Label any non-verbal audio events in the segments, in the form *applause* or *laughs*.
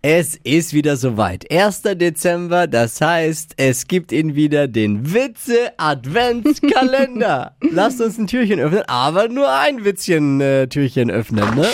Es ist wieder soweit. 1. Dezember, das heißt, es gibt ihn wieder, den Witze-Adventskalender. *laughs* Lasst uns ein Türchen öffnen, aber nur ein Witzchen-Türchen öffnen, ne?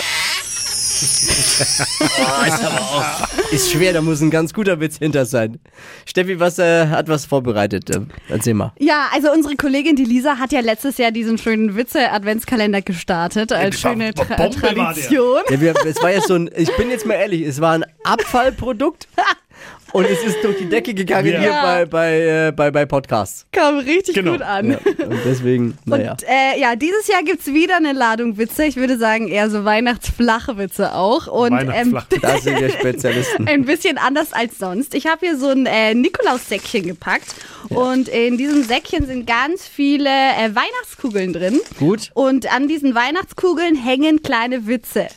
*laughs* oh, ist aber auch ist schwer, da muss ein ganz guter Witz hinter sein. Steffi, was äh, hat was vorbereitet? Äh, erzähl mal. Ja, also unsere Kollegin die Lisa hat ja letztes Jahr diesen schönen Witze-Adventskalender gestartet als war- schöne Tra. Tradition. Ja, wir, es war ja so ein, ich bin jetzt mal ehrlich, es war ein *laughs* Abfallprodukt *laughs* und es ist durch die Decke gegangen Ja. hier bei, bei, äh, bei, bei Podcasts. Kam richtig Genau. gut an. Ja, und deswegen, naja. Und äh, ja, dieses Jahr gibt's wieder eine Ladung Witze. Ich würde sagen, eher so weihnachtsflache Witze auch. Und ähm, Weihnachtsflach. *laughs* Da sind wir Spezialisten. ein bisschen anders als sonst. Ich habe hier so ein äh, Nikolaus-Säckchen gepackt. Und in diesem Säckchen sind ganz viele äh, Weihnachtskugeln drin. Gut. Und an diesen Weihnachtskugeln hängen kleine Witze.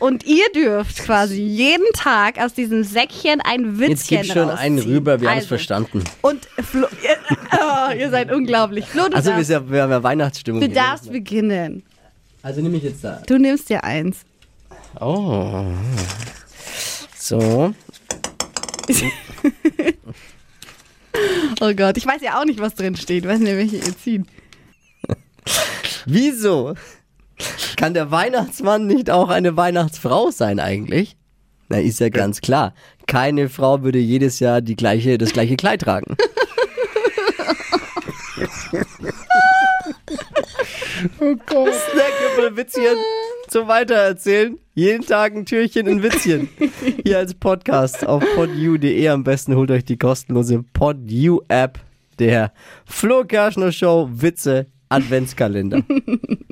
Und ihr dürft quasi jeden Tag aus diesem Säckchen ein Witzchen Jetzt gib schon einen rausziehen. rüber, wir haben es Also, verstanden. Und Flo, ihr, oh, ihr seid unglaublich. Flo, Also wir, darfst, sind ja- wir haben ja Weihnachtsstimmung. du hier. darfst beginnen. Also nehme ich jetzt da. Du nimmst dir eins. Oh. So. *laughs* Oh Gott, ich weiß ja auch nicht, was drin steht. Ich weiß nicht, welche ihr zieht. Wieso? Kann der Weihnachtsmann nicht auch eine Weihnachtsfrau sein eigentlich? Na, ist ja ganz klar. Keine Frau würde jedes Jahr die gleiche, das gleiche Kleid tragen. *laughs* Oh Gott. Snackable Witzchen zum Weitererzählen. Jeden Tag ein Türchen, ein Witzchen. Hier als Podcast auf podu.de. Am besten holt euch die kostenlose PodU App. Der Flo Kerschner Show Witze Adventskalender. *laughs*